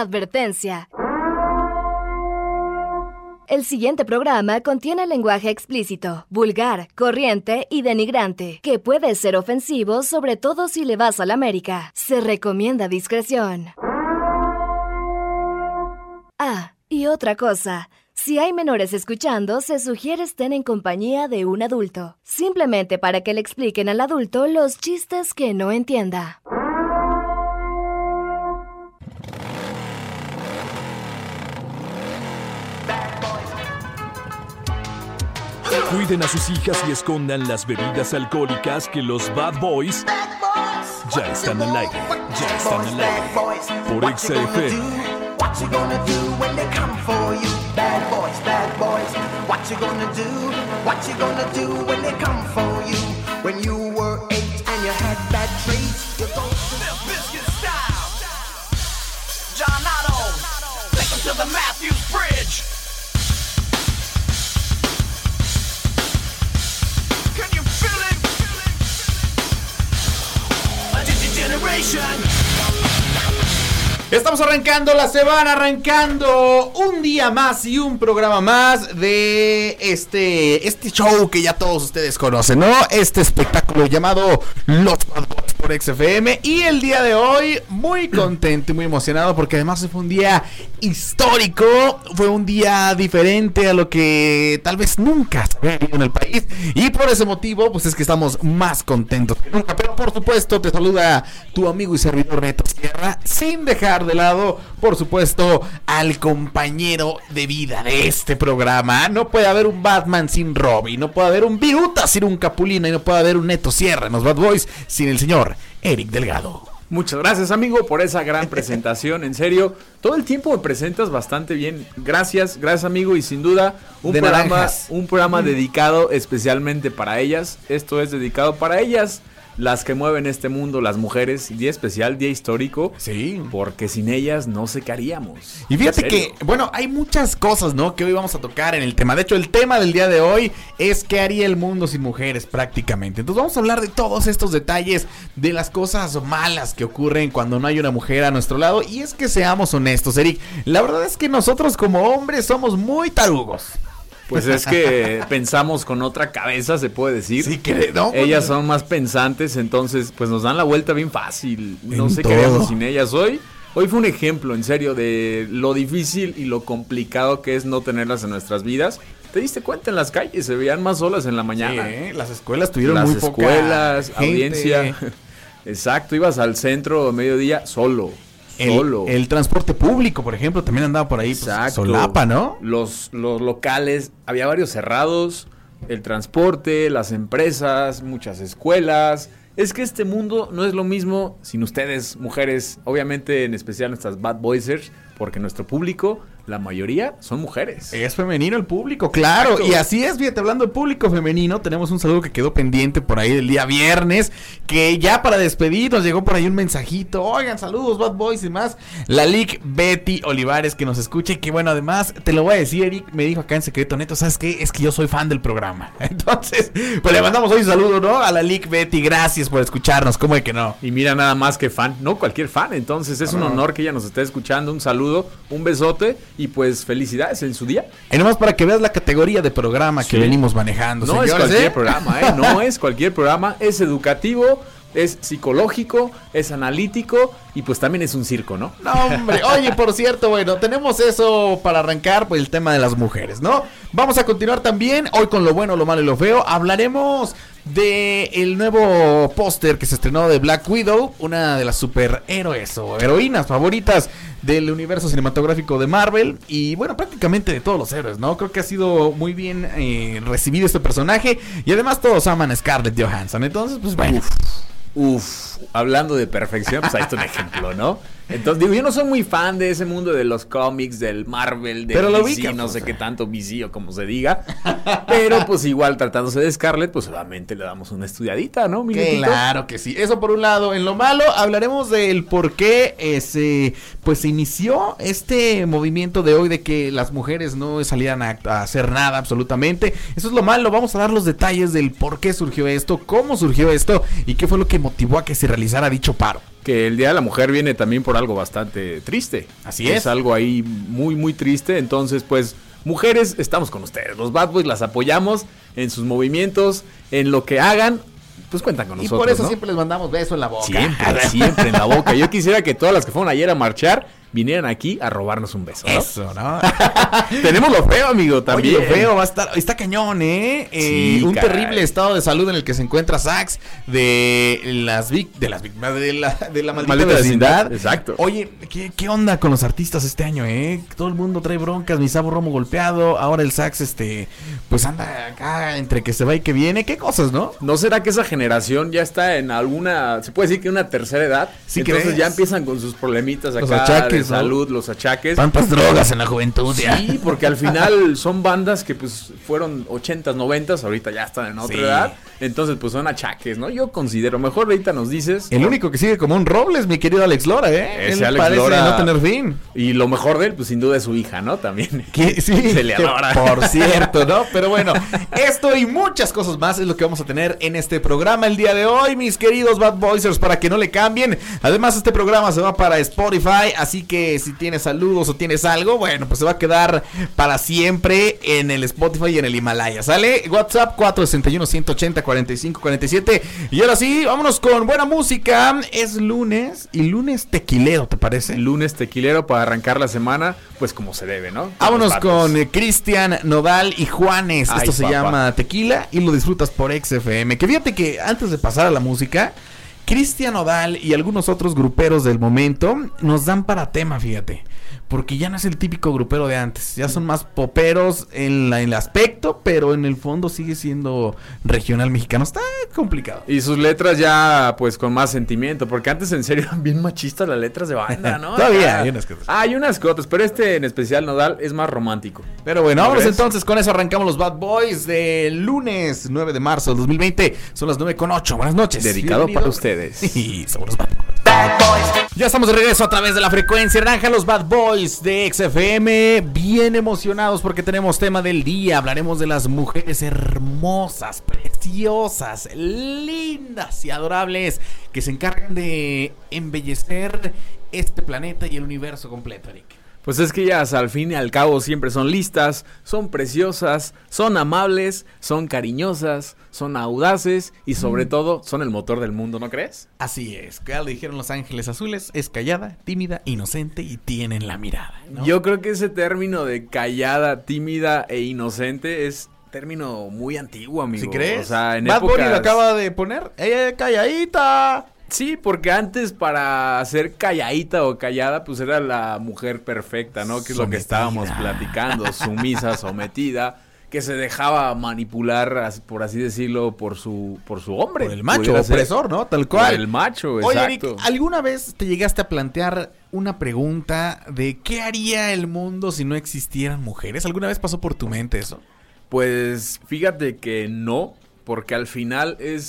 Advertencia. El siguiente programa contiene lenguaje explícito, vulgar, corriente y denigrante, que puede ser ofensivo sobre todo si le vas a la América. Se recomienda discreción. Ah, y otra cosa. Si hay menores escuchando, se sugiere estén en compañía de un adulto, simplemente para que le expliquen al adulto los chistes que no entienda. Cuiden a sus hijas y escondan las bebidas alcohólicas que los Bad Boys ya están al aire. Ya están al aire. Por XFM. What you gonna do when they come for you? Bad boys, bad boys. What you gonna do? What you gonna do when they come for you? When you were eight and you had bad traits, you go to the biscuit style. John Otto, take him to the Matthews Bridge. Estamos arrancando la semana, arrancando. Un día más y un programa más de este, este show que ya todos ustedes conocen, ¿no? Este espectáculo llamado Los Boys por XFM. Y el día de hoy, muy contento y muy emocionado porque además fue un día histórico, fue un día diferente a lo que tal vez nunca se había vivido en el país. Y por ese motivo, pues es que estamos más contentos que nunca. Pero por supuesto, te saluda tu amigo y servidor Neto Sierra, sin dejar de lado, por supuesto, al compañero de vida de este programa. No puede haber un Batman sin Robin, no puede haber un Viruta sin un Capulina y no puede haber un Neto Sierra en los Bad Boys sin el señor Eric Delgado. Muchas gracias, amigo, por esa gran presentación. En serio, todo el tiempo me presentas bastante bien. Gracias, gracias, amigo. Y sin duda, un De programa, naranjas. un programa dedicado especialmente para ellas. Esto es dedicado para ellas, las que mueven este mundo, las mujeres. Día especial, día histórico. Sí. Porque sin ellas no sé qué haríamos. Y fíjate que, bueno, hay muchas cosas, ¿no? Que hoy vamos a tocar en el tema. De hecho, el tema del día de hoy es qué haría el mundo sin mujeres prácticamente. Entonces vamos a hablar de todos estos detalles, de las cosas malas que ocurren cuando no hay una mujer a nuestro lado. Y es que seamos honestos, Eric. La verdad es que nosotros como hombres somos muy tarugos. Pues es que pensamos con otra cabeza, se puede decir. Sí, que no. Ellas son más pensantes, entonces pues nos dan la vuelta bien fácil. No sé qué haríamos sin ellas hoy. Hoy fue un ejemplo, en serio, de lo difícil y lo complicado que es no tenerlas en nuestras vidas. ¿Te diste cuenta en las calles? Se veían más solas en la mañana. Sí, ¿eh? Las escuelas tuvieron Las muy poca escuelas, gente. audiencia. Exacto, ibas al centro a mediodía solo. El, solo. el transporte público, por ejemplo, también andaba por ahí. Pues, Exacto. solapa, ¿no? Los, los locales, había varios cerrados, el transporte, las empresas, muchas escuelas. Es que este mundo no es lo mismo sin ustedes, mujeres, obviamente en especial nuestras bad boysers, porque nuestro público, la mayoría son mujeres. Es femenino el público, claro. Exacto. Y así es, fíjate, hablando de público femenino, tenemos un saludo que quedó pendiente por ahí del día viernes, que ya para despedir nos llegó por ahí un mensajito. Oigan, saludos, Bad Boys y más. La Lic Betty Olivares que nos escucha y que bueno, además, te lo voy a decir, Eric, me dijo acá en secreto, neto, ¿sabes qué? Es que yo soy fan del programa. Entonces, pues le mandamos hoy un saludo, ¿no? A la Lic Betty, gracias por escucharnos, ¿cómo de que no? Y mira nada más que fan, no cualquier fan, entonces es un honor que ella nos esté escuchando, un saludo, un besote y pues felicidades en su día. Y nomás para que veas la categoría de programa que venimos manejando. No es señores, cualquier ¿eh? programa, ¿eh? No es cualquier programa, es educativo, es psicológico, es analítico y pues también es un circo, ¿no? No, hombre. Oye, por cierto, bueno, tenemos eso para arrancar, pues el tema de las mujeres, ¿no? Vamos a continuar también, hoy con lo bueno, lo malo y lo feo. Hablaremos de el nuevo póster que se estrenó de Black Widow, una de las superhéroes o heroínas favoritas del universo cinematográfico de Marvel y bueno, prácticamente de todos los héroes, ¿no? Creo que ha sido muy bien eh, recibido este personaje y además todos aman a Scarlett Johansson, entonces pues bueno. Uf, hablando de perfección, pues ahí está un ejemplo, ¿no? Entonces, digo, yo no soy muy fan de ese mundo de los cómics, del Marvel, del Pero lo no sé qué tanto o como se diga. Pero pues igual tratándose de Scarlett, pues obviamente le damos una estudiadita, ¿no? Claro que sí. Eso por un lado. En lo malo hablaremos del por qué eh, se, pues se inició este movimiento de hoy de que las mujeres no salieran a, a hacer nada absolutamente. Eso es lo malo. Vamos a dar los detalles del por qué surgió esto, cómo surgió esto y qué fue lo que motivó a que se realizara dicho paro. Que el Día de la Mujer viene también por algo bastante triste. Así es. Es algo ahí muy, muy triste. Entonces, pues, mujeres, estamos con ustedes. Los Bad Boys las apoyamos en sus movimientos, en lo que hagan. Pues cuentan con Y nosotros. por eso ¿no? siempre les mandamos beso en la boca. Siempre, siempre en la boca. Yo quisiera que todas las que fueron ayer a marchar vinieran aquí a robarnos un beso. ¿no? Eso, ¿no? Tenemos lo feo, amigo, también. Oye, lo feo va a estar. Está cañón, ¿eh? Eh, Sí, un caray. terrible estado de salud en el que se encuentra Sax de las vic- de las víctimas de la, de la maldita, Maldita vecindad. vecindad, exacto. Oye, ¿qué, qué onda con los artistas este año, eh? Todo el mundo trae broncas, mi Sabo Romo golpeado, ahora el Sax, este, pues anda acá entre que se va y que viene. ¿Qué cosas, no? ¿No será que esa generación ya está en alguna, se puede decir que una tercera edad? ¿Sí Entonces crees? ya empiezan con sus problemitas acá Los achaques. Salud, los achaques. Tantas drogas en la juventud, ya. Sí, porque al final son bandas que pues fueron 80s, 90s, ahorita ya están en otra Sí. edad. Entonces pues son achaques, ¿no? Yo considero, mejor ahorita nos dices. El único que sigue como un robles, mi querido Alex Lora, ¿eh? Ese Él Alex parece Lora- no tener fin. Y lo mejor de él, pues sin duda es su hija, ¿no? También. Sí, Se le adora. por cierto, ¿no? Pero bueno, esto y muchas cosas más es lo que vamos a tener en este programa el día de hoy, mis queridos Bad Boysers, para que no le cambien. Además, este programa se va para Spotify, así que si tienes saludos o tienes algo, bueno, pues se va a quedar para siempre en el Spotify y en el Himalaya, ¿sale? WhatsApp 461-180-4547. Y ahora sí, vámonos con buena música. Es lunes y lunes tequilero, ¿te parece? Lunes tequilero para arrancar la semana, pues como se debe, ¿no? Vámonos con eh, Cristian Nodal y Juanes. Ay, Esto se papá. llama Tequila y lo disfrutas por XFM. Que fíjate que antes de pasar a la música, Cristian Nodal y algunos otros gruperos del momento nos dan para tema, fíjate. Porque ya no es el típico grupero de antes. Ya son más poperos en, la, en el aspecto, pero en el fondo sigue siendo regional mexicano. Está complicado. Y sus letras ya, pues, con más sentimiento. Porque antes, en serio, eran bien machistas las letras de banda, ¿no? Todavía hay unas. Ah, hay unas que otras, pero este en especial, Nodal, es más romántico. Pero bueno, ¿No vámonos entonces con eso. Arrancamos los Bad Boys de lunes 9 de marzo del 2020. Son las 9 con 8. Buenas noches. Dedicado Bienvenido. para ustedes. Y somos los Bad Boys. Ya estamos de regreso a través de la frecuencia naranja, los Bad Boys de XFM. Bien emocionados porque tenemos tema del día. Hablaremos de las mujeres hermosas, preciosas, lindas y adorables que se encargan de embellecer este planeta y el universo completo, Eric. Pues es que ellas al fin y al cabo siempre son listas, son preciosas, son amables, son cariñosas, son audaces y sobre todo son el motor del mundo, ¿no crees? Así es, ya lo dijeron los ángeles azules, es callada, tímida, inocente y tienen la mirada. ¿no? Yo creo que ese término de callada, tímida e inocente es término muy antiguo, amigo. ¿Sí crees? O sea, en Bad Bunny lo acaba de poner. ¡Ella calladita! Sí, porque antes para ser calladita o callada, pues era la mujer perfecta, ¿no? Que es lo que estábamos platicando, sumisa, sometida, que se dejaba manipular, por así decirlo, por su, por su hombre. Por el macho opresor, ¿no? Tal Por cual. el macho, Oye, Eric, exacto. ¿alguna vez te llegaste a plantear una pregunta de qué haría el mundo si no existieran mujeres? ¿Alguna vez pasó por tu mente eso? Pues fíjate que no, porque al final es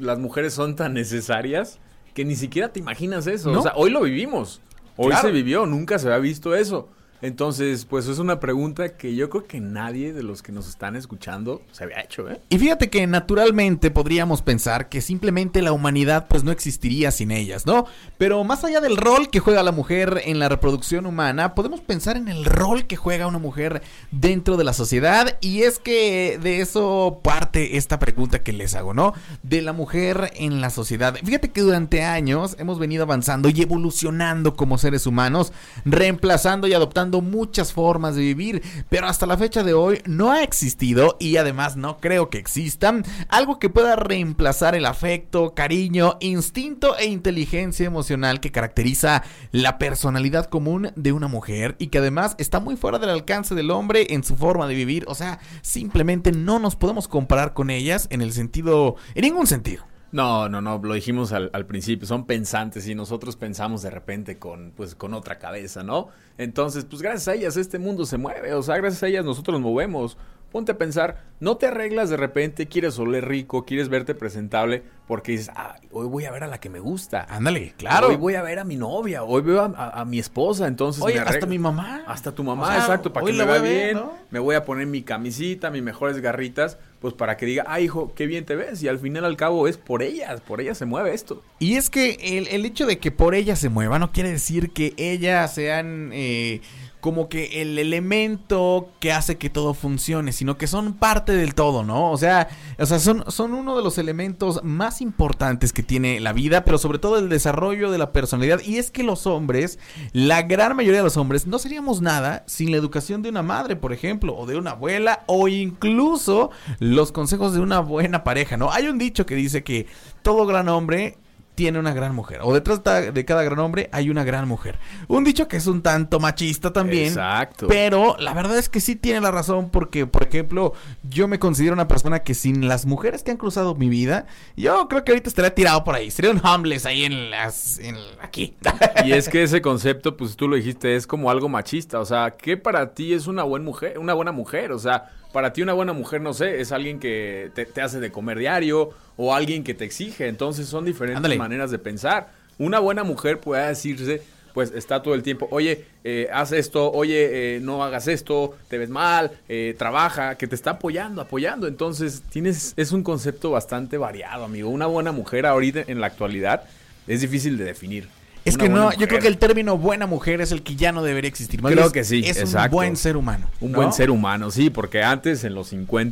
las mujeres son tan necesarias que ni siquiera te imaginas eso. ¿No? O sea, hoy lo vivimos. Hoy Claro. se vivió, nunca se había visto eso. Entonces, pues es una pregunta que yo creo que nadie de los que nos están escuchando se había hecho, ¿eh? Y fíjate que naturalmente podríamos pensar que simplemente la humanidad pues no existiría sin ellas, ¿no? Pero más allá del rol que juega la mujer en la reproducción humana, podemos pensar en el rol que juega una mujer dentro de la sociedad y es que de eso parte esta pregunta que les hago, ¿no? De la mujer en la sociedad. Fíjate que durante años hemos venido avanzando y evolucionando como seres humanos, reemplazando y adoptando muchas formas de vivir, pero hasta la fecha de hoy no ha existido y además no creo que exista algo que pueda reemplazar el afecto, cariño, instinto e inteligencia emocional que caracteriza la personalidad común de una mujer y que además está muy fuera del alcance del hombre en su forma de vivir, o sea, simplemente no nos podemos comparar con ellas en el sentido, en ningún sentido. No, no, no, lo dijimos al, al principio, son pensantes y nosotros pensamos de repente con, pues, con otra cabeza, ¿no? Entonces, pues gracias a ellas este mundo se mueve, o sea, gracias a ellas nosotros nos movemos. Ponte a pensar, no te arreglas de repente, quieres oler rico, quieres verte presentable, porque dices, ah, hoy voy a ver a la que me gusta. Ándale, claro. Hoy voy a ver a mi novia, hoy veo a, a- a mi esposa, entonces Oye, me hasta mi mamá. Hasta tu mamá, O sea, exacto, para que me vea bien, ¿no? me voy a poner mi camisita, mis mejores garritas, pues para que diga, ah, hijo, qué bien te ves, y al final al cabo es por ellas, por ellas se mueve esto. Y es que el, el hecho de que por ella se mueva no quiere decir que ellas sean eh, como que el elemento que hace que todo funcione, sino que son parte del todo, ¿no? O sea, o sea son, son uno de los elementos más importantes que tiene la vida, pero sobre todo el desarrollo de la personalidad. Y es que los hombres, la gran mayoría de los hombres, no seríamos nada sin la educación de una madre, por ejemplo, o de una abuela, o incluso los consejos de una buena pareja, ¿no? Hay un dicho que dice que todo gran hombre tiene una gran mujer. O detrás de cada gran hombre hay una gran mujer. Un dicho que es un tanto machista también. Exacto. Pero la verdad es que sí tiene la razón porque, por ejemplo, yo me considero una persona que sin las mujeres que han cruzado mi vida, yo creo que ahorita estaría tirado por ahí. Sería un homeless ahí en las... En, aquí. Y es que ese concepto, pues tú lo dijiste, es como algo machista. O sea, ¿qué para ti es una buena mujer? Una buena mujer. O sea, para ti una buena mujer, no sé, es alguien que te, te hace de comer diario o alguien que te exige. Entonces son diferentes Ándale. maneras de pensar. Una buena mujer puede decirse, pues está todo el tiempo, oye, eh, haz esto, oye, eh, no hagas esto, te ves mal, eh, trabaja, que te está apoyando, apoyando. Entonces tienes, es un concepto bastante variado, amigo. Una buena mujer ahorita en la actualidad es difícil de definir. Es que no, yo creo que el término buena mujer es el que ya no debería existir. Más Creo que sí, Es exacto. un buen ser humano. Un ¿no? buen ser humano, sí, porque antes en los 50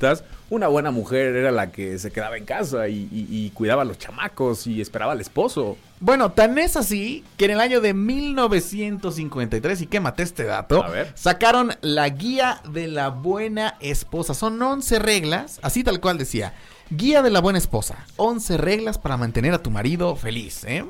una buena mujer era la que se quedaba en casa y, y- y cuidaba a los chamacos y esperaba al esposo. Bueno, tan es así que en el año de 1953, y quémate este dato, A ver. sacaron la guía de la buena esposa. Son 11 reglas, así tal cual decía. Guía de la buena esposa. 11 reglas para mantener a tu marido feliz, ¿eh?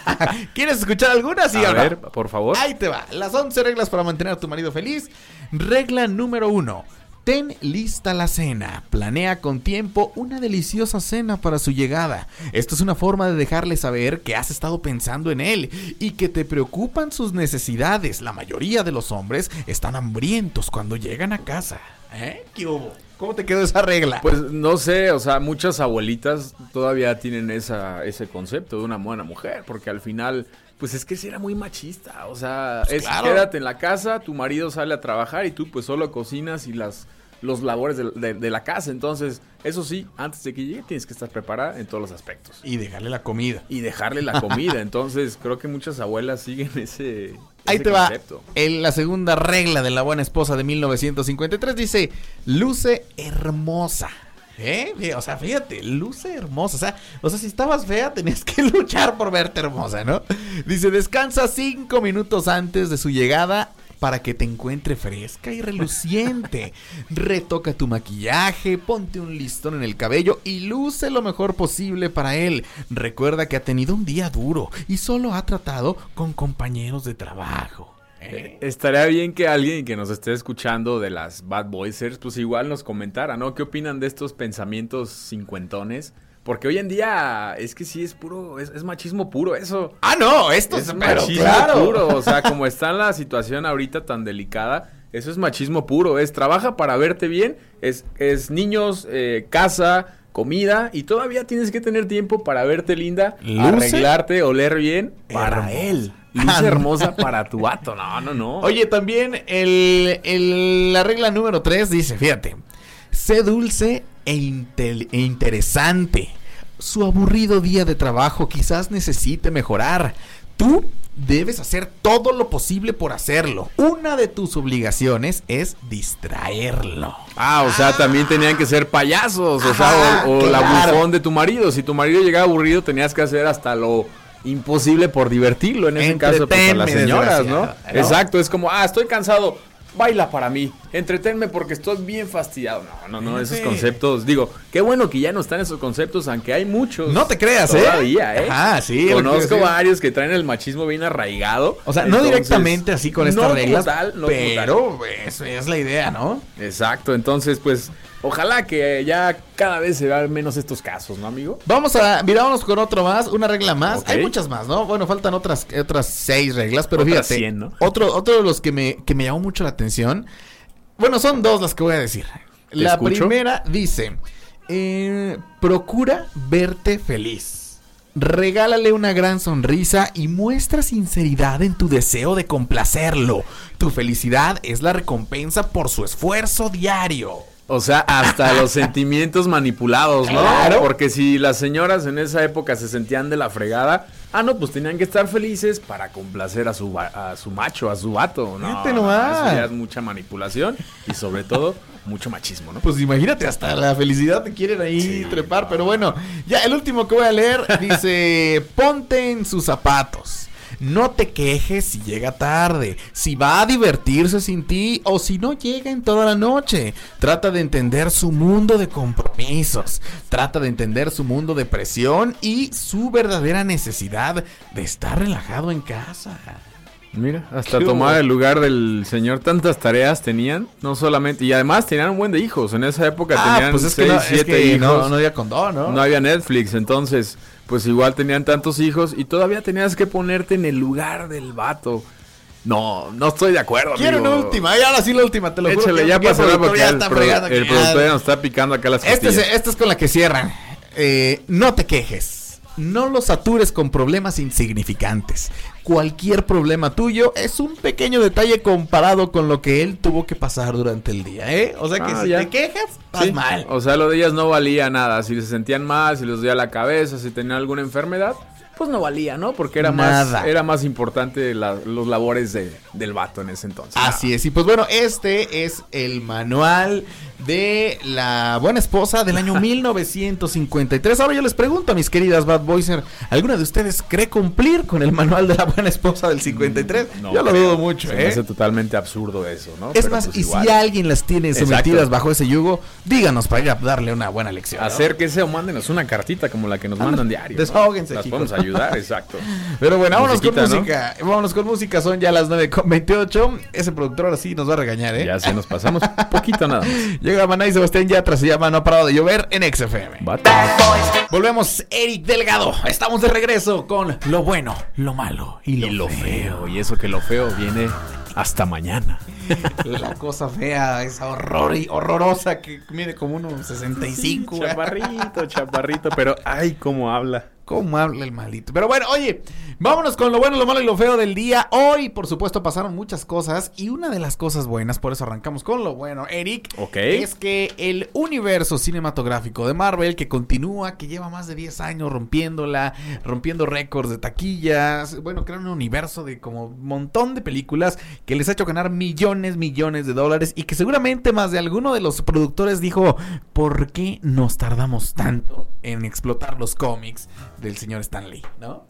¿Quieres escuchar alguna? Sí, a no? ver, por favor. Ahí te va. Las 11 reglas para mantener a tu marido feliz. Regla número 1. Ten lista la cena. Planea con tiempo una deliciosa cena para su llegada. Esto es una forma de dejarle saber que has estado pensando en él y que te preocupan sus necesidades. La mayoría de los hombres están hambrientos cuando llegan a casa. ¿Eh? ¿Qué hubo? ¿Cómo te quedó esa regla? Pues no sé, o sea, muchas abuelitas todavía tienen esa, ese concepto de una buena mujer, porque al final, pues es que sí era muy machista, o sea, es claro. quédate en la casa, tu marido sale a trabajar y tú pues solo cocinas y las los labores de, de- de la casa, entonces, eso sí, antes de que llegue tienes que estar preparada en todos los aspectos. y dejarle la comida. Y dejarle la comida, entonces creo que muchas abuelas siguen ese, Ahí ese te va. En la segunda regla de la buena esposa de 1953 dice, luce hermosa. ¿Eh? O sea, fíjate, luce hermosa. O sea, o sea, si estabas fea, tenías que luchar por verte hermosa, ¿no? Dice, descansa cinco minutos antes de su llegada para que te encuentre fresca y reluciente. Retoca tu maquillaje, ponte un listón en el cabello y luce lo mejor posible para él. Recuerda que ha tenido un día duro y solo ha tratado con compañeros de trabajo. ¿Eh? Estaría bien que alguien que nos esté escuchando de las Bad Boysers, pues igual nos comentara, ¿no? ¿Qué opinan de estos pensamientos cincuentones? Porque hoy en día es que sí es puro, es, es machismo puro eso. Ah, no, esto Es machismo claro. puro. O sea, como está la situación ahorita tan delicada, eso es machismo puro. Es trabaja para verte bien, es, es niños, eh, casa, comida, y todavía tienes que tener tiempo para verte linda, Luce arreglarte, oler bien para hermosa. él. Ah, Luce no. hermosa para tu vato. No, no, no. Oye, también el, el- la regla número 3 dice, fíjate, sé dulce e, intel- e interesante. Su aburrido día de trabajo quizás necesite mejorar. Tú debes hacer todo lo posible por hacerlo. Una de tus obligaciones es distraerlo. Ah, o sea, también tenían que ser payasos, o Ajá, sea, o, o la claro. bufón de tu marido. Si tu marido llegaba aburrido, tenías que hacer hasta lo imposible por divertirlo. En ese caso, pues a las señoras, ¿no? Exacto, es como, ah, estoy cansado, baila para mí, entretenme porque estoy bien fastidiado. No, no, no, esos conceptos, digo, qué bueno que ya no están esos conceptos, aunque hay muchos. No te creas, ¿eh? Todavía, ¿eh? Ajá, sí, Conozco varios que traen el machismo bien arraigado. O sea, no directamente así con no estas como reglas, tal, no pero eso es la idea, ¿no? Exacto, entonces pues ojalá que ya cada vez se vean menos estos casos, ¿no, amigo? Vamos a, mirámonos con otro más, una regla más. Hay muchas más, ¿no? Bueno, faltan otras, otras seis reglas, pero Otras fíjate. 100, ¿no? Otro, otro de los que me, que me llamó mucho la atención. Bueno, son dos las que voy a decir. La escucho. primera dice, eh, procura verte feliz. Regálale una gran sonrisa y muestra sinceridad en tu deseo de complacerlo. Tu felicidad es la recompensa por su esfuerzo diario. O sea, hasta los sentimientos manipulados, ¿no? Claro. Porque si las señoras en esa época se sentían de la fregada, ah, no, pues tenían que estar felices para complacer a su, a su macho, a su vato. No, Fíjate no, nomás. eso ya es mucha manipulación y sobre todo mucho machismo, ¿no? Pues imagínate, hasta la felicidad te quieren ahí trepar. Pero bueno, ya el último que voy a leer dice: Ponte en sus zapatos. No te quejes si llega tarde, si va a divertirse sin ti o si no llega en toda la noche. Trata de entender su mundo de compromisos, trata de entender su mundo de presión y su verdadera necesidad de estar relajado en casa. Mira, hasta ¿Qué tomar el lugar del señor, tantas tareas tenían, no solamente, y además tenían un buen de hijos, en esa época tenían pues es que, seis, no, es siete que hijos, no, no había condón, ¿no? no había Netflix, entonces, pues igual tenían tantos hijos y todavía tenías que ponerte en el lugar del vato. No, no estoy de acuerdo, Quiero amigo. una última, y ahora sí la última, te lo. Échale, ya pasará porque ya el, pro- productor ya nos está picando acá las Este es, esta es con la que cierran. Eh, no te quejes. No los satures con problemas insignificantes. Cualquier problema tuyo es un pequeño detalle comparado con lo que él tuvo que pasar durante el día, ¿eh? O sea que Ah, si ya. te quejas, estás Sí, mal. O sea, lo de ellas no valía nada. Si se sentían mal, si les dolía la cabeza, si tenían alguna enfermedad, pues no valía, ¿no? Porque era Nada. más era más importante la- los labores de, del vato en ese entonces. Así es. Y pues bueno, este es el manual de la buena esposa del año 1953. Ahora yo les pregunto a mis queridas Bad Boyser, ¿alguna de ustedes cree cumplir con el manual de la buena esposa del 53? No yo lo dudo mucho, Se me ¿eh? hace totalmente absurdo eso, ¿no? Es Pero, más, pues, y igual. si alguien las tiene sometidas Exacto. bajo ese yugo, díganos para ir a darle una buena lección. ¿no? Acérquese o mándenos una cartita como la que nos Anda, mandan diario. ¿no? desahóguense, Las chicos. podemos ayudar, exacto. Pero bueno, vámonos con música. Vámonos con música. Son ya las 9.28. Ese productor ahora sí nos va a regañar, ¿eh? Ya se nos pasamos poquito nada más. Llega Maná y Sebastián Yatra. Se llama No ha parado de llover en XFM. Volvemos, Eric Delgado. Estamos de regreso con lo bueno, lo malo y lo, Y lo feo. feo, y eso que lo feo viene hasta mañana. La cosa fea, esa horror y horrorosa que mide como unos 65. güey. Chaparrito, chaparrito, pero ay, cómo habla. ¿Cómo habla el maldito? Pero bueno, oye, vámonos con lo bueno, lo malo y lo feo del día. Hoy, por supuesto, pasaron muchas cosas y una de las cosas buenas, por eso arrancamos con lo bueno, Eric, Ok. es que el universo cinematográfico de Marvel, que continúa, que lleva más de 10 años rompiéndola, rompiendo récords de taquillas, bueno, crea un universo de como un montón de películas que les ha hecho ganar millones, millones de dólares y que seguramente más de alguno de los productores dijo, ¿por qué nos tardamos tanto en explotar los cómics del señor Stan Lee, ¿no?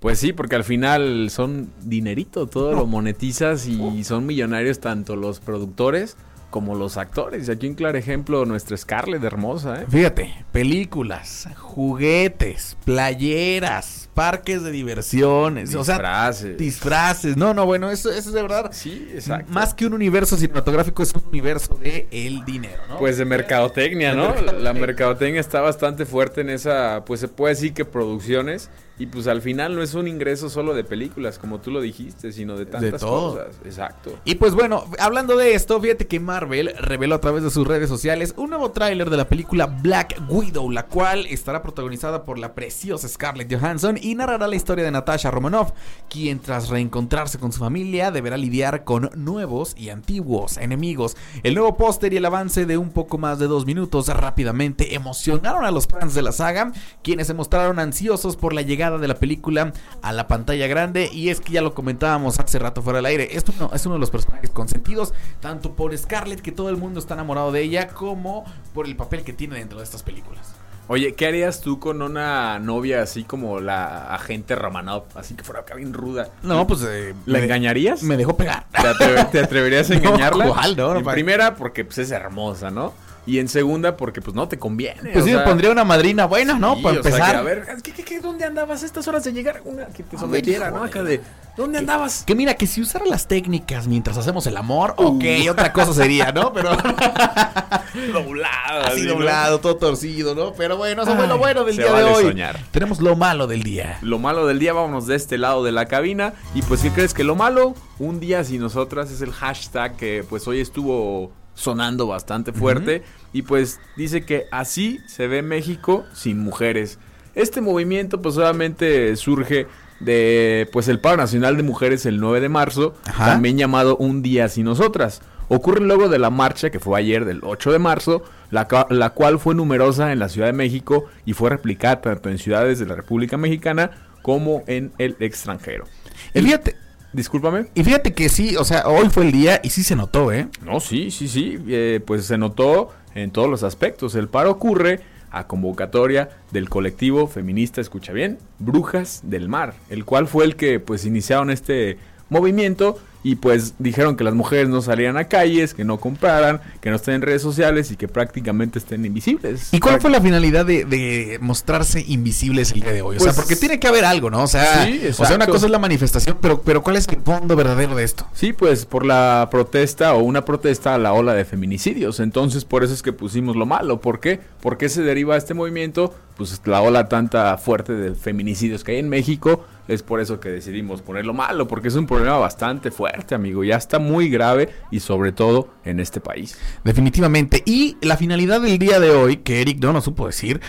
Pues sí, porque al final son dinerito, todo lo monetizas y son millonarios tanto los productores como los actores. Y aquí un claro ejemplo, nuestra Scarlett hermosa, ¿eh? Fíjate, películas, juguetes, playeras, parques de diversiones, o sea, Disfraces. disfraces. No, no, bueno, eso, eso es de verdad. Sí, exacto. Más que un universo cinematográfico, es un universo de el dinero, ¿no? Pues de mercadotecnia, ¿no? De. La mercadotecnia está bastante fuerte en esa, pues se puede decir que producciones. Y pues al final no es un ingreso solo de películas, como tú lo dijiste, sino de tantas todo. cosas. Exacto. Y pues bueno, hablando de esto, fíjate que Marvel reveló a través de sus redes sociales un nuevo tráiler de la película Black Widow, la cual estará protagonizada por la preciosa Scarlett Johansson y narrará la historia de Natasha Romanoff, quien tras reencontrarse con su familia deberá lidiar con nuevos y antiguos enemigos. El nuevo póster y el avance de un poco más de dos minutos rápidamente emocionaron a los fans de la saga, quienes se mostraron ansiosos por la llegada de la película a la pantalla grande y es que ya lo comentábamos hace rato fuera del aire, esto no, es uno de los personajes consentidos tanto por Scarlett que todo el mundo está enamorado de ella como por el papel que tiene dentro de estas películas. Oye, ¿qué harías tú con una novia así como la agente Romanov? Así que fuera acá bien ruda. No, pues eh, ¿La me- engañarías? Me dejó pegar. ¿Te, atreve- te atreverías a No, engañarla? ¿cuál? No, no, en pa- primera, porque pues es hermosa, ¿no? Y en segunda, porque pues no te conviene. Pues sí, sea, me pondría una madrina buena, ¿no? Para o sea, empezar. que, a ver, ¿qué, qué, qué, dónde andabas a estas horas de llegar? Una que te sometiera, ¿no? Acá de, ¿dónde andabas? Que mira, que si usara las técnicas mientras hacemos el amor, ok, otra cosa sería, ¿no? Pero Doblado. así así, ¿no? doblado, todo torcido, ¿no? Pero bueno, eso fue lo Ay, bueno del día vale de hoy. soñar. Tenemos lo malo del día. Lo malo del día, vámonos de este lado de la cabina. Y pues, ¿qué crees que lo malo? Un día sin nosotras es el hashtag que pues hoy estuvo sonando bastante fuerte y pues dice que así se ve México sin mujeres. Este movimiento pues obviamente surge de pues el paro nacional de mujeres el 9 de marzo, Ajá. también llamado Un día sin nosotras. Ocurre luego de la marcha que fue ayer del 8 de marzo, la, la cual fue numerosa en la Ciudad de México y fue replicada tanto en ciudades de la República Mexicana como en el extranjero. Fíjate, Discúlpame. y fíjate que sí, o sea, hoy fue el día y sí se notó, ¿eh? No, sí, sí, sí. eh, pues se notó en todos los aspectos. El paro ocurre a convocatoria del colectivo feminista, escucha bien, Brujas del Mar, el cual fue el que pues iniciaron este movimiento y pues dijeron que las mujeres no salieran a calles, que no compraran, que no estén en redes sociales y que prácticamente estén invisibles. ¿Y cuál fue la finalidad de, de mostrarse invisibles el día de hoy? O sea, Pues- porque tiene que haber algo, ¿no? O sea, Sí, o sea, una cosa es la manifestación, pero, pero ¿cuál es el fondo verdadero de esto? Sí, pues por la protesta o una protesta a la ola de feminicidios. Entonces, por eso es que pusimos lo malo. ¿Por qué? ¿Por qué se deriva este movimiento? Pues la ola tanta fuerte de feminicidios que hay en México. Es por eso que decidimos ponerlo malo, porque es un problema bastante fuerte, amigo. Ya está muy grave y sobre todo en este país. Definitivamente. Y la finalidad del día de hoy, que Eric no nos supo decir,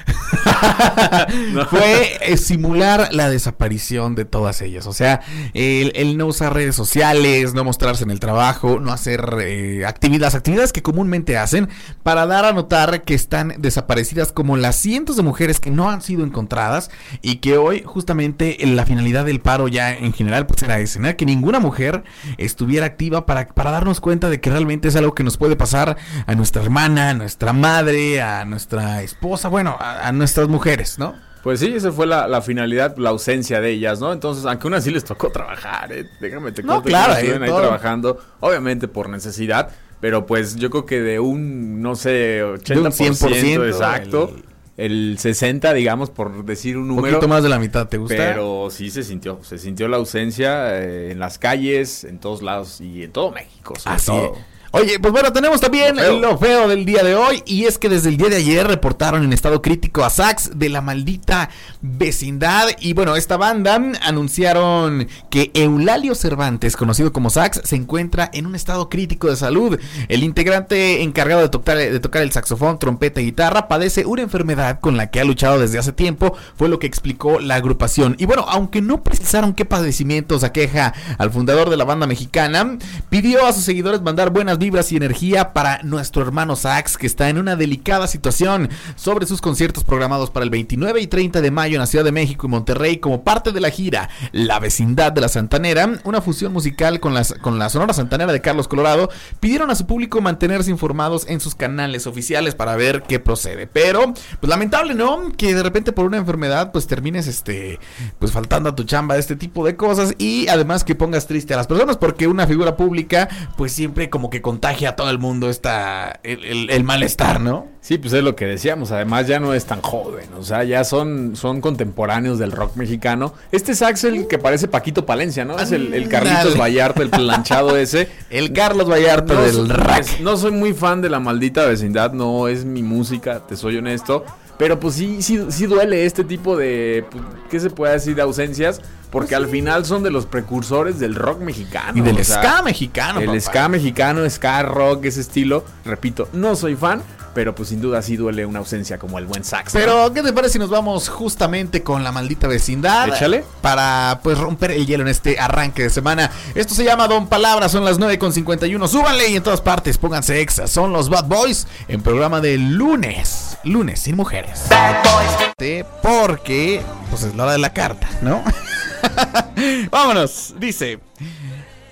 fue eh, simular la desaparición de todas ellas. O sea, el, el no usar redes sociales, no mostrarse en el trabajo, no hacer eh, actividades, actividades que comúnmente hacen, para dar a notar que están desaparecidas como las cientos de mujeres que no han sido encontradas y que hoy justamente la finalidad del paro ya en general pues era ese, ¿no? que ninguna mujer estuviera activa para, para darnos cuenta de que realmente es algo que nos puede pasar a nuestra hermana, a nuestra madre, a nuestra esposa, bueno, a, a nuestras mujeres, ¿no? Pues sí, esa fue la, la finalidad, la ausencia de ellas, ¿no? Entonces, aunque aún así les tocó trabajar, ¿eh? Déjame te No, cuento claro, que estuvieron ahí todo. trabajando, obviamente por necesidad, pero pues yo creo que de un, no sé, 80%, De un 100%, exacto, el... 60, digamos, por decir un Un número. poquito más de la mitad, ¿te gusta? Pero sí se sintió, se sintió la ausencia eh, en las calles, en todos lados y en todo México. sobre Así todo. es. Oye, pues bueno, tenemos también Lo feo. lo feo del día de hoy y es que desde el día de ayer reportaron en estado crítico a Sax de la maldita vecindad y bueno, esta banda anunciaron que Eulalio Cervantes, conocido como Sax, se encuentra en un estado crítico de salud. El integrante encargado de tocar, de tocar el saxofón, trompeta y guitarra padece una enfermedad con la que ha luchado desde hace tiempo, fue lo que explicó la agrupación. Y bueno, aunque no precisaron qué padecimientos aqueja al fundador de la banda mexicana, pidió a sus seguidores mandar buenas vibras y energía para nuestro hermano Sax, que está en una delicada situación sobre sus conciertos programados para el 29 y 30 de mayo en la Ciudad de México y Monterrey como parte de la gira La Vecindad de la Santanera, una fusión musical con, las, con la Sonora Santanera de Carlos Colorado, pidieron a su público mantenerse informados en sus canales oficiales para ver qué procede. Pero, pues lamentable, ¿no? Que de repente por una enfermedad pues termines este pues faltando a tu chamba este tipo de cosas y además que pongas triste a las personas porque una figura pública pues siempre como que contagia a todo el mundo esta el, el- el malestar, ¿no? Sí, pues es lo que decíamos. Además, ya no es tan joven. O sea, ya son, son contemporáneos del rock mexicano. Este sax es el que parece Paquito Palencia, ¿no? Es el, el Carlitos. Vallarta, el planchado ese. El Carlos Vallarta No del rack. pues, no soy muy fan de la maldita vecindad, no es mi música, te soy honesto. Pero pues sí, sí, sí duele este tipo de, pues, ¿qué se puede decir? De ausencias. Porque al final son de los precursores del rock mexicano. Y del o sea, ska mexicano. el papá. ska mexicano, ska rock, ese estilo. Repito, no soy fan, pero pues sin duda sí duele una ausencia como el buen sax. ¿no? Pero, ¿qué te parece si nos vamos justamente con la maldita vecindad? Échale. Para, pues, romper el hielo en este arranque de semana. Esto se llama Don Palabra, son las 9.51. Súbanle y en todas partes pónganse exas. Son los Bad Boys en programa de lunes. Lunes sin mujeres. Bad boys. Porque, pues, es la hora de la carta, ¿no? Vámonos, dice.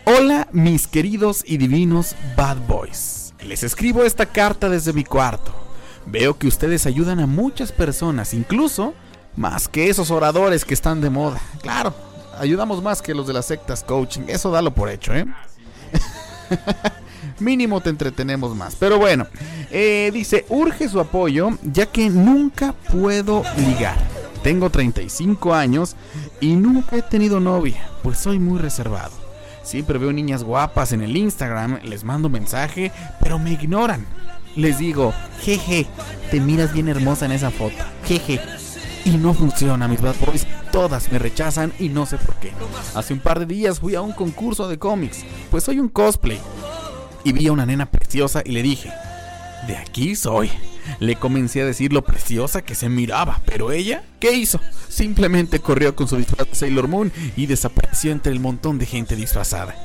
Hola, mis queridos y divinos Bad Boys. Les escribo esta carta desde mi cuarto. Veo que ustedes ayudan a muchas personas, incluso más que esos oradores que están de moda. Claro, ayudamos más que los de las sectas coaching. Eso dalo por hecho, ¿eh? Mínimo te entretenemos más. Pero bueno, eh, dice, urge su apoyo ya que nunca puedo ligar. Tengo 35 años y nunca he tenido novia, pues soy muy reservado. Siempre veo niñas guapas en el Instagram, les mando mensaje, pero me ignoran. Les digo, jeje, te miras bien hermosa en esa foto, jeje. Y no funciona, mis bad boys. Todas me rechazan y no sé por qué. Hace un par de días fui a un concurso de cómics, pues soy un cosplay y vi a una nena preciosa y le dije, de aquí soy. Le comencé a decir lo preciosa que se miraba, pero ella, ¿qué hizo? Simplemente corrió con su disfraz de Sailor Moon y desapareció entre el montón de gente disfrazada.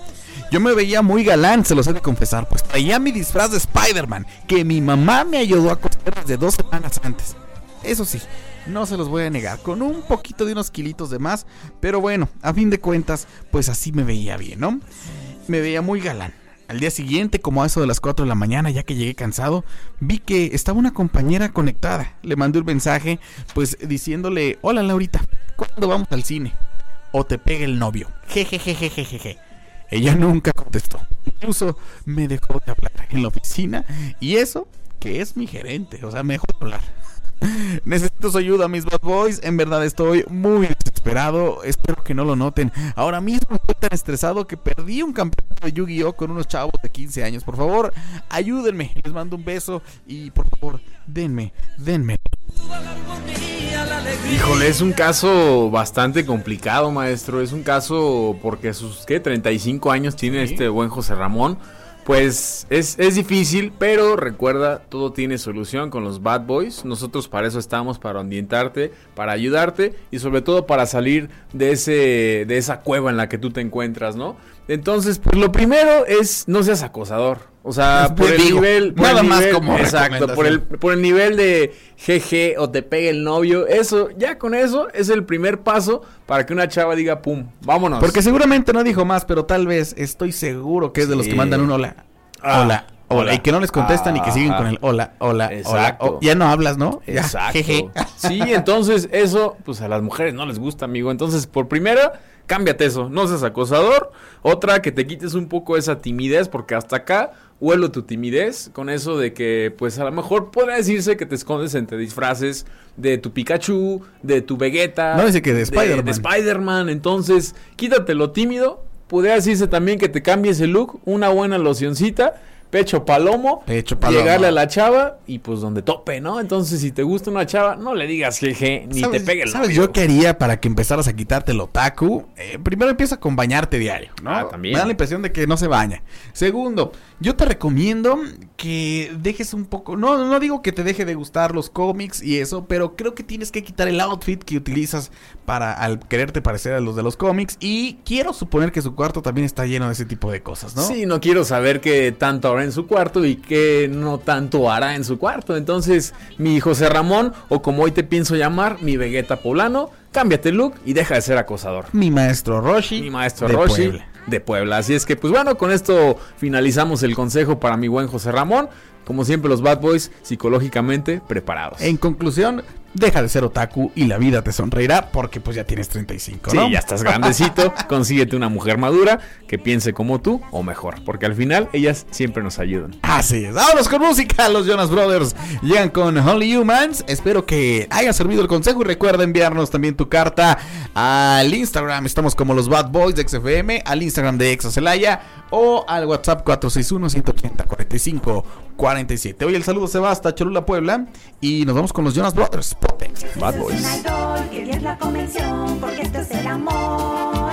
Yo me veía muy galán, se los he de confesar, pues traía mi disfraz de Spider-Man, que mi mamá me ayudó a coser desde dos semanas antes. Eso sí, no se los voy a negar, con un poquito de unos kilitos de más, pero bueno, a fin de cuentas, pues así me veía bien, ¿no? Me veía muy galán. Al día siguiente, como a eso de las 4 de la mañana, ya que llegué cansado, vi que estaba una compañera conectada. Le mandé un mensaje, pues diciéndole, hola Laurita, ¿cuándo vamos al cine? O te pega el novio. Jejejejejeje. Ella nunca contestó. Incluso me dejó de hablar en la oficina. Y eso, que es mi gerente. O sea, me dejó de hablar. Necesito su ayuda, mis bad boys. En verdad estoy muy desesperado. Espero que no lo noten. Ahora mismo estoy tan estresado que perdí un campeonato de Yu-Gi-Oh! con unos chavos de 15 años. Por favor, ayúdenme. Les mando un beso y por favor, denme, denme. Híjole, es un caso bastante complicado, maestro. Es un caso porque sus, ¿qué? 35 años tiene este buen José Ramón. Pues es, es difícil, pero recuerda, todo tiene solución con los Bad Boys. Nosotros para eso estamos, para ambientarte, para ayudarte y sobre todo para salir de, ese, de esa cueva en la que tú te encuentras, ¿no? Entonces, pues lo primero es no seas acosador. O sea, por el Digo, nivel. por nada el más como Exacto, por el, por el nivel de GG o te pegue el novio. Eso, ya con eso es el primer paso para que una chava diga, pum, vámonos. Porque seguramente no dijo más, pero tal vez estoy seguro que es de los que mandan un hola. Ah, hola. Hola, hola. y que no les contestan y que siguen Ajá. con el hola, hola, hola. Exacto. Oh, ya no hablas, ¿no? Ya, Exacto. jeje. Sí, entonces eso, pues a las mujeres no les gusta, amigo. Entonces, por primera, cámbiate eso. No seas acosador. Otra, que te quites un poco esa timidez, porque hasta acá huelo tu timidez con eso de que, pues a lo mejor podría decirse que te escondes entre disfraces de tu Pikachu, de tu Vegeta. No, dice que de Spider-Man. De Spider-Man. Entonces, quítate lo tímido. Podría decirse también que te cambies el look, una buena locioncita. Pecho palomo, Pecho palomo. llegarle a la chava y pues donde tope, ¿no? Entonces si te gusta una chava, no le digas jeje, ni ¿Sabes, te pegue el ¿Sabes yo qué haría para que empezaras a quitarte el otaku? Eh, primero empieza con bañarte diario, ¿no? Ah, también. Me da la impresión de que no se baña. Segundo, yo te recomiendo que dejes un poco... No, no digo que te deje de gustar los cómics y eso, pero creo que tienes que quitar el outfit que utilizas para al quererte parecer a los de los cómics y quiero suponer que su cuarto también está lleno de ese tipo de cosas, ¿no? Sí, no quiero saber qué tanto habrá en su cuarto y qué no tanto hará en su cuarto. Entonces, mi José Ramón, o como hoy te pienso llamar, mi Vegeta poblano, cámbiate el look y deja de ser acosador. Mi maestro Roshi. Mi maestro de Roshi Puebla. De Puebla. Así es que, pues bueno, con esto finalizamos el consejo para mi buen José Ramón. Como siempre, los Bad Boys psicológicamente preparados. En conclusión, deja de ser otaku y la vida te sonreirá porque pues ya tienes 35, Sí, ¿no? ya estás grandecito, consíguete una mujer madura que piense como tú o mejor, porque al final ellas siempre nos ayudan. Así es. Vámonos con música. Los Jonas Brothers llegan con Only Humans. Espero que haya servido el consejo y recuerda enviarnos también tu carta al Instagram. Estamos como los Bad Boys de XFM, al Instagram de Exa Celaya o al WhatsApp 461-180-45-47. Hoy el saludo se va hasta Cholula, Puebla y nos vamos con los Jonas Brothers. Bad Boys. Es un idol, que Dios la convención, porque esto es el amor.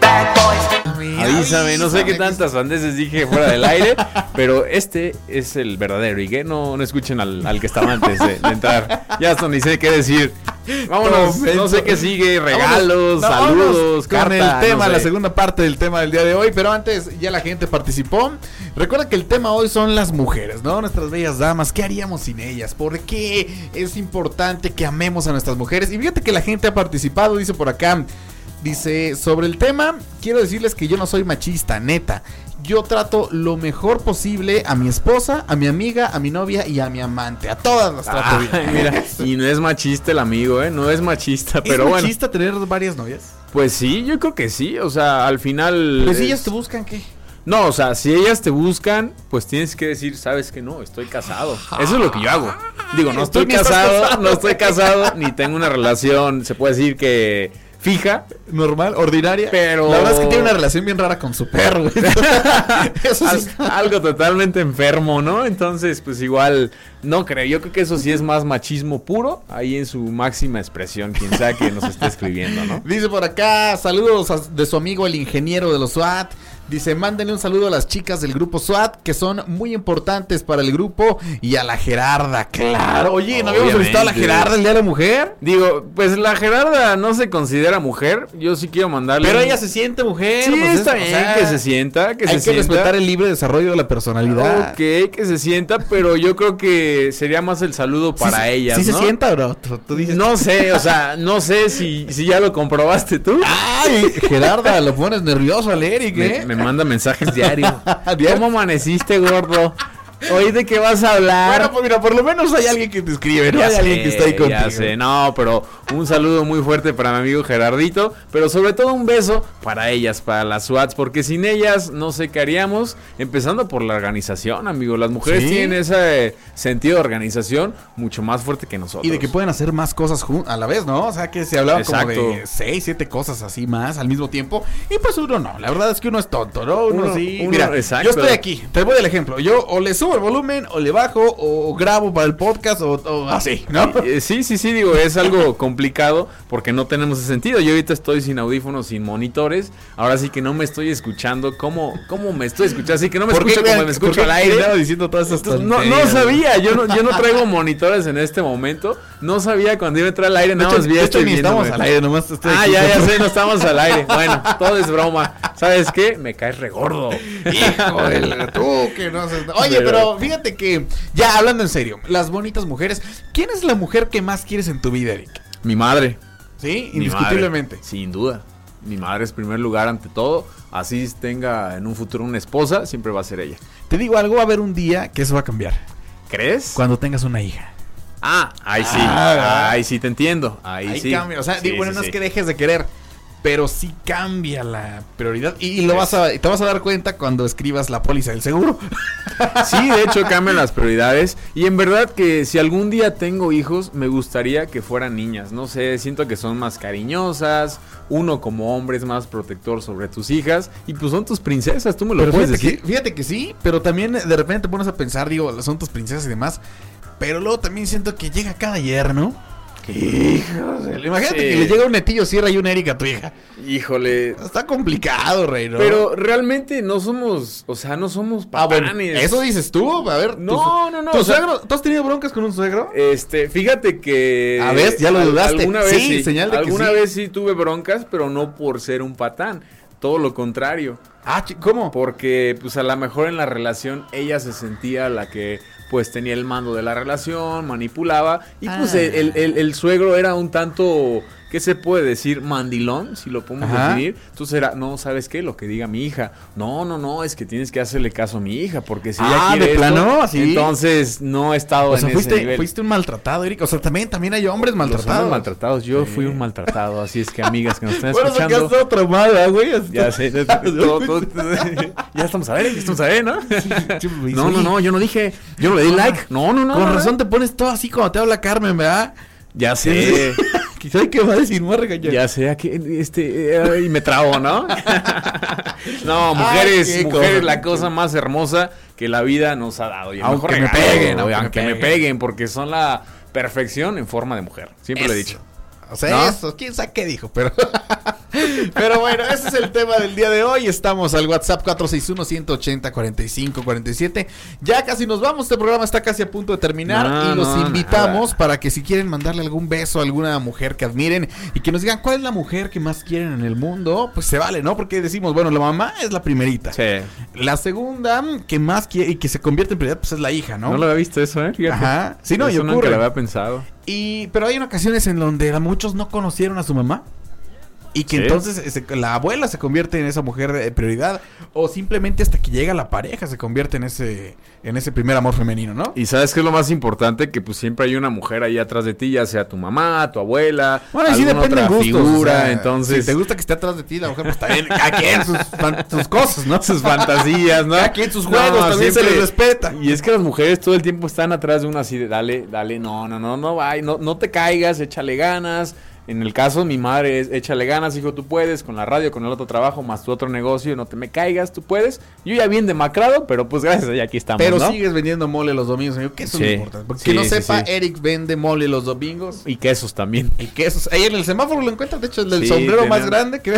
Bad boys. Avísame, no sé qué tantas sandeces dije fuera del aire, pero este es el verdadero y que no, no escuchen al, al que estaba antes de, de entrar. Ya hasta ni sé qué decir. Vámonos, no sé qué sigue, regalos, Vámonos, saludos, con carta, el tema, no sé. la segunda parte del tema del día de hoy. Pero antes, ya la gente participó. Recuerda que el tema hoy son las mujeres, ¿no? Nuestras bellas damas. ¿Qué haríamos sin ellas? ¿Por qué es importante que amemos a nuestras mujeres? Y fíjate que la gente ha participado, dice por acá. Dice, sobre el tema, quiero decirles que yo no soy machista, neta. Yo trato lo mejor posible a mi esposa, a mi amiga, a mi novia y a mi amante. A todas las trato bien. mira, y no es machista el amigo, ¿eh? No es machista, pero ¿Es bueno. machista tener varias novias? Pues sí, yo creo que sí. O sea, al final. Pues si es- ellas te buscan, ¿qué? No, o sea, si ellas te buscan, pues tienes que decir, sabes que no, estoy casado. Eso es lo que yo hago. Digo, no estoy casado. no estoy casado, ni tengo una relación, se puede decir que fija. normal, ordinaria. Pero- La verdad es que tiene una relación bien rara con su perro, güey. Eso sí. Al- algo totalmente enfermo, ¿no? Entonces, pues igual, no creo. Yo creo que eso sí es más machismo puro, ahí en su máxima expresión, quien sea que nos esté escribiendo, ¿no? Dice por acá, saludos a- de su amigo el ingeniero de los SWAT. Dice, mándenle un saludo a las chicas del grupo SWAT, que son muy importantes para el grupo, y a la Gerarda, claro. Oye, ¿no habíamos felicitado a la Gerarda el Día de la Mujer? Digo, pues la Gerarda no se considera mujer. Yo sí quiero mandarle. Pero ella se siente mujer. Sí, pues, es- está o bien sea, que se sienta, que hay se que sienta. respetar el libre desarrollo de la personalidad. Ok, que se sienta, pero yo creo que sería más el saludo para Sí ellas. ¿Sí ¿no? se sienta, bro? Tú, tú dices. No sé, o sea, no sé si, si ya lo comprobaste tú. Ay, Gerarda, lo pones nervioso al Eric, ¿eh? Me, me manda mensajes diario. Diario. ¿Cómo amaneciste, gordo? ¿Hoy de qué vas a hablar? Bueno, pues mira, por lo menos hay alguien que te escribe, ¿no? Ya hay sé, alguien que está ahí contigo. Ya sé, no, pero un saludo muy fuerte para mi amigo Gerardito, pero sobre todo un beso para ellas, para las SWATs, porque sin ellas no sé qué haríamos, empezando por la organización, amigo. Las mujeres Sí. tienen ese eh, sentido de organización mucho más fuerte que nosotros. Y de que pueden hacer más cosas a la vez, ¿no? O sea, que se hablaban como de seis, siete cosas así más al mismo tiempo. Y pues uno no. La verdad es que uno es tonto, ¿no? Uno, Uno- sí. uno- Mira, exacto. yo estoy aquí. Te voy el ejemplo. Yo o le subo el volumen, o le bajo, o grabo para el podcast, o, o así, ¿no? Eh, Sí, sí, sí, digo, es algo complicado porque no tenemos ese sentido. Yo ahorita estoy sin audífonos, sin monitores. Ahora sí que no me estoy escuchando. ¿Cómo, cómo me estoy escuchando? Así que no me ¿Por qué, escucho como me escucho al aire. diciendo todas esas Entonces, no, no sabía, yo no, yo no traigo monitores en este momento. No sabía cuando iba a entrar al aire, nada más vi esto y estamos al aire, nomás estoy Ah, ya, ya sé, no estamos al aire. Bueno, todo es broma. ¿Sabes qué? Me caes regordo. Hijo de la- tú que no haces. Oye, Pero- pero fíjate que, ya hablando en serio, las bonitas mujeres, ¿quién es la mujer que más quieres en tu vida, Eric? Mi madre. Sí, Mi indiscutiblemente. madre, sin duda. Mi madre es primer lugar ante todo. Así tenga en un futuro una esposa, siempre va a ser ella. Te digo algo, va a haber un día que eso va a cambiar. ¿Crees? Cuando tengas una hija. Ah, ahí sí. Ah, ahí sí te entiendo. Ahí, Ahí sí. cambia. O sea, Sí, digo, bueno, sí, no sí. es que dejes de querer, pero sí cambia la prioridad. Y, y lo vas a, y te vas a dar cuenta cuando escribas la póliza del seguro. Sí, de hecho cambian las prioridades. Y en verdad que si algún día tengo hijos, me gustaría que fueran niñas. No sé, siento que son más cariñosas. Uno como hombre es más protector sobre tus hijas. Y pues son tus princesas, tú me lo Pero puedes fíjate decir. que, fíjate que sí, pero también de repente te pones a pensar, digo, son tus princesas y demás. Pero luego también siento que llega cada yerno. Hijos de- Imagínate Sí. que le llega un netillo sierra y un Erika a tu hija. Híjole. Está complicado, rey, ¿no? Pero realmente no somos, o sea, no somos Ah, bueno, patanes. eso dices tú. A ver, No, tu- no, no, ¿Tu sea- suegro? ¿Tú has tenido broncas con un suegro? Este, fíjate que. A ver, ya lo dudaste. Alguna vez Sí, sí, señal de que alguna sí. vez sí tuve broncas, pero no por ser un patán. Todo lo contrario. Ah, ¿cómo? Porque, pues a lo mejor en la relación ella se sentía la que, pues tenía el mando de la relación, manipulaba. Y pues Ah. el, el- suegro era un tanto. ¿Qué se puede decir? Mandilón, si lo podemos Ajá. definir. Entonces era, no, ¿sabes qué? Lo que diga mi hija. No, no, no, es que tienes que hacerle caso a mi hija, porque si ella Ah, quiere ¿de esto, plano? ¿Así? entonces no he estado O sea, en ese fuiste, nivel. fuiste un maltratado, Erika. O sea, también, también hay hombres Los maltratados. maltratados. Yo fui un maltratado, así es que amigas que nos están Bueno, escuchando. quedó traumada, güey. Ya sé, todo- todo- ya estamos a ver, ya estamos a ver, ¿no? No, no, no, yo no dije, yo no le di like. No, no, no. Con razón te pones todo así cuando te habla Carmen, ¿verdad? Ya sé, Quizá que va a decir, me voy a regañar. ya sé, aquí, este, eh, y me trabo, ¿no? no, mujeres, Ay, mujeres, cosa. la cosa más hermosa que la vida nos ha dado. Y Aunque mejor me peguen, aunque me peguen. porque son la perfección en forma de mujer. Siempre lo he Eso. dicho. O sea, ¿No? eso, quién sabe qué dijo, pero. pero bueno, ese es el tema del día de hoy. Estamos al WhatsApp 461-180-45-47. Ya casi nos vamos. Este programa está casi a punto de terminar. No, y los no, invitamos nada. para que si quieren mandarle algún beso a alguna mujer que admiren y que nos digan cuál es la mujer que más quieren en el mundo, pues se vale, ¿no? Porque decimos, bueno, la mamá es la primerita. Sí. La segunda que más quiere y que se convierte en prioridad, pues es la hija, ¿no? No, lo había visto eso, ¿eh? Fíjate. Ajá. Sí, no, y Eso nunca lo había pensado. Y, pero hay ocasiones en donde muchos no conocieron a su mamá. Y que Sí. entonces se- la abuela se convierte en esa mujer de prioridad. O simplemente hasta que llega la pareja se convierte en ese, en ese primer amor femenino, ¿no? Y sabes qué es lo más importante, que pues siempre hay una mujer ahí atrás de ti, ya sea tu mamá, tu abuela, Bueno, y sí depende de gustos. figura, o sea, entonces Si te gusta que esté atrás de ti, la mujer, pues también. Cada quien sus, fan- sus cosas, ¿no? sus fantasías, ¿no? Cada quien sus juegos, también se les respeta. Y es que las mujeres todo el tiempo están atrás de una así de dale, dale, no, no, no, no, vay, no, no te caigas, échale ganas. En el caso, mi madre es échale ganas, hijo, tú puedes, con la radio, con el otro trabajo, más tu otro negocio, no te me caigas, tú puedes. Yo ya bien demacrado, pero pues gracias a ella aquí estamos, Pero ¿no? sigues vendiendo mole los domingos, amigo, que eso Sí. es lo importante. Porque Sí, que no sí, sepa. Eric vende mole los domingos. Y quesos también. Y quesos. Ahí en el semáforo lo encuentras, de hecho, el del sombrero más grande que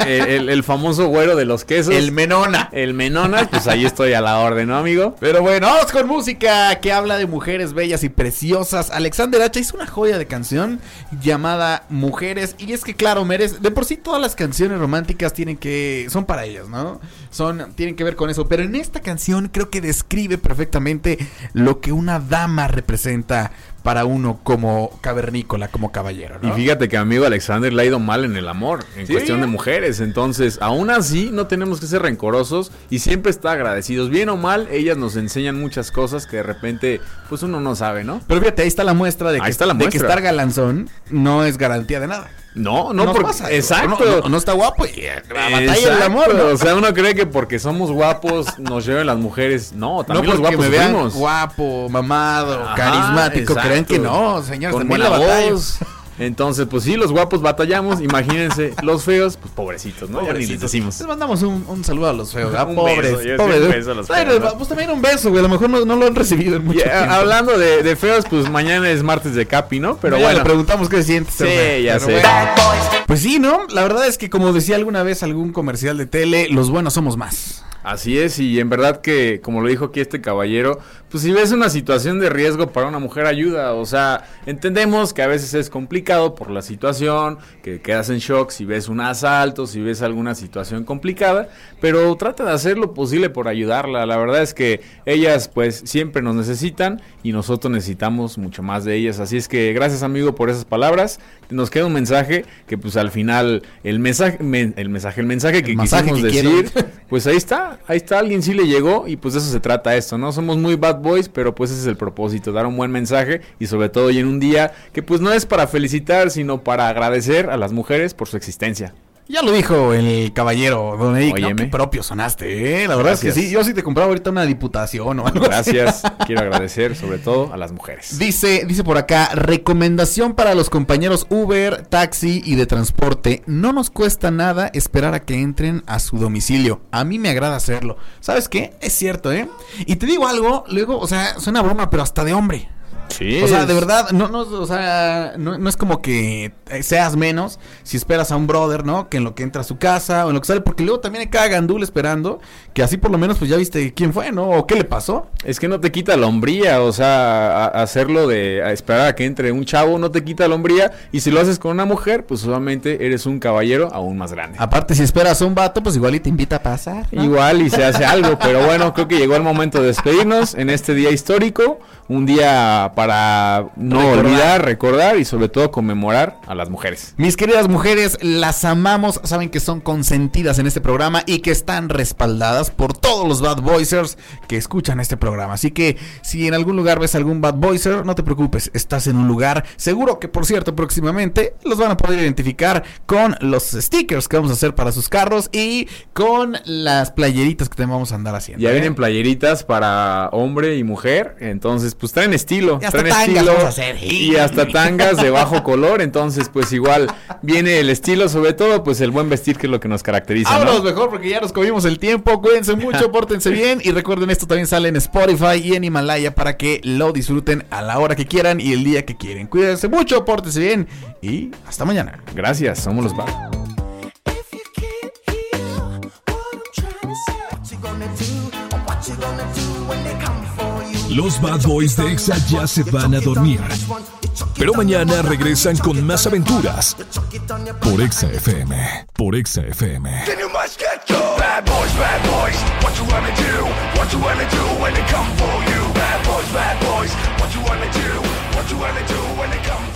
el, el- el famoso güero de los quesos. El menona. El Menonas, pues ahí estoy a la orden, ¿no, amigo? Pero bueno, vamos con música que habla de mujeres bellas y preciosas. Alexander Hacha hizo una joya de canción llamada Mujeres. Y es que, claro, merece. De por sí, todas las canciones románticas tienen que. son para ellas, ¿no? Son. tienen que ver con eso. Pero en esta canción creo que describe perfectamente lo que una dama representa para uno como cavernícola, como caballero, Y fíjate que amigo Alexander le ha ido mal en el amor, en ¿Sí? cuestión de mujeres. Entonces, aún así, no tenemos que ser rencorosos y siempre estar agradecidos. Bien o mal, ellas nos enseñan muchas cosas que de repente, pues uno no sabe, ¿no? Pero fíjate, ahí está la muestra de que, Ahí está la de que muestra. estar galanzón no es garantía de nada. No, no, porque- pasa, exacto. No, no- no está guapo y eh, la batalla del amor, ¿no? O sea, uno cree que porque somos guapos nos lleven las mujeres. No, también los porque guapos me vean sufrimos. guapo, mamado, Ajá, carismático, exacto. creen que no, señores, también la batalla. Entonces, pues sí, los guapos batallamos. Imagínense, los feos, pues pobrecitos, ¿no? Ya ni les Pobrecitos. decimos. Les mandamos un, un saludo a los feos. Un pobres, beso, pobres. un beso a los feos, ¿no? Pues también un beso, güey, a lo mejor no, no lo han recibido en mucho Y, eh, tiempo. hablando de, de feos, pues mañana es martes de Capi, ¿no? Pero bueno. le preguntamos qué se siente. ser Sí, feo, ya pero sé. bueno. Pues sí, ¿no? La verdad es que como decía alguna vez algún comercial de tele, los buenos somos más. Así es, y en verdad que, como lo dijo aquí este caballero, pues si ves una situación de riesgo para una mujer, ayuda. O sea, entendemos que a veces es complicado por la situación, que quedas en shock si ves un asalto, si ves alguna situación complicada, pero trata de hacer lo posible por ayudarla. La verdad es que ellas, pues, siempre nos necesitan y nosotros necesitamos mucho más de ellas. Así es que gracias, amigo, por esas palabras. Nos queda un mensaje que, pues, al final, el mensaje, men- el mensaje, el mensaje que quisimos que quiero. decir. Pues ahí está, ahí está, alguien sí le llegó y pues de eso se trata esto, ¿no? Somos muy bad boys, pero pues ese es el propósito, dar un buen mensaje y sobre todo hoy en un día que pues no es para felicitar, sino para agradecer a las mujeres por su existencia. Ya lo dijo el caballero, don Eric. ¿no? Óyeme. Qué propio sonaste, ¿eh? La verdad es que sí. Yo sí te compraba ahorita una diputación o algo así. Gracias, quiero agradecer sobre todo a las mujeres. Dice, dice por acá, recomendación para los compañeros Uber, taxi y de transporte. No nos cuesta nada esperar a que entren a su domicilio. A mí me agrada hacerlo. ¿Sabes qué? Es cierto, ¿eh? Y te digo algo, luego, o sea, suena broma, pero hasta de hombre. Sí. O sea, de verdad, no, no, o sea, no, no es como que seas menos si esperas a un brother, ¿no? Que en lo que entra a su casa o en lo que sale, porque luego también hay cada gandul esperando, que así por lo menos pues ya viste quién fue, ¿no? O qué le pasó. Es que no te quita la hombría, o sea, a- hacerlo de a esperar a que entre un chavo no te quita la hombría y si lo haces con una mujer, pues solamente eres un caballero aún más grande. Aparte, si esperas a un vato, pues igual y te invita a pasar. ¿no? Igual y se hace algo, pero bueno, creo que llegó el momento de despedirnos en este día histórico, un día para no Recordar. olvidar, recordar y sobre todo conmemorar a las mujeres. Mis queridas mujeres, las amamos, saben que son consentidas en este programa y que están respaldadas por todos los bad boysers que escuchan este programa. Así que si en algún lugar ves algún bad boyser, no te preocupes, estás en un lugar seguro que por cierto próximamente los van a poder identificar con los stickers que vamos a hacer para sus carros y con las playeritas que te vamos a andar haciendo. Ya ¿eh? vienen playeritas para hombre y mujer, entonces pues traen estilo, Y hasta traen tangas estilo vamos a hacer. y hasta tangas de bajo color, entonces pues igual viene el estilo, sobre todo pues el buen vestir que es lo que nos caracteriza. ¿no? Vámonos mejor porque ya nos comimos el tiempo. Cuídense mucho, pórtense bien. Y recuerden, esto también sale en Spotify y en Himalaya para que lo disfruten a la hora que quieran y el día que quieren. Cuídense mucho, pórtense bien y hasta mañana. Gracias, somos los bad. Los Bad Boys de EXA ya se van a dormir. Pero mañana regresan con más aventuras. Por EXA FM. Por EXA FM. What you wanna do when they come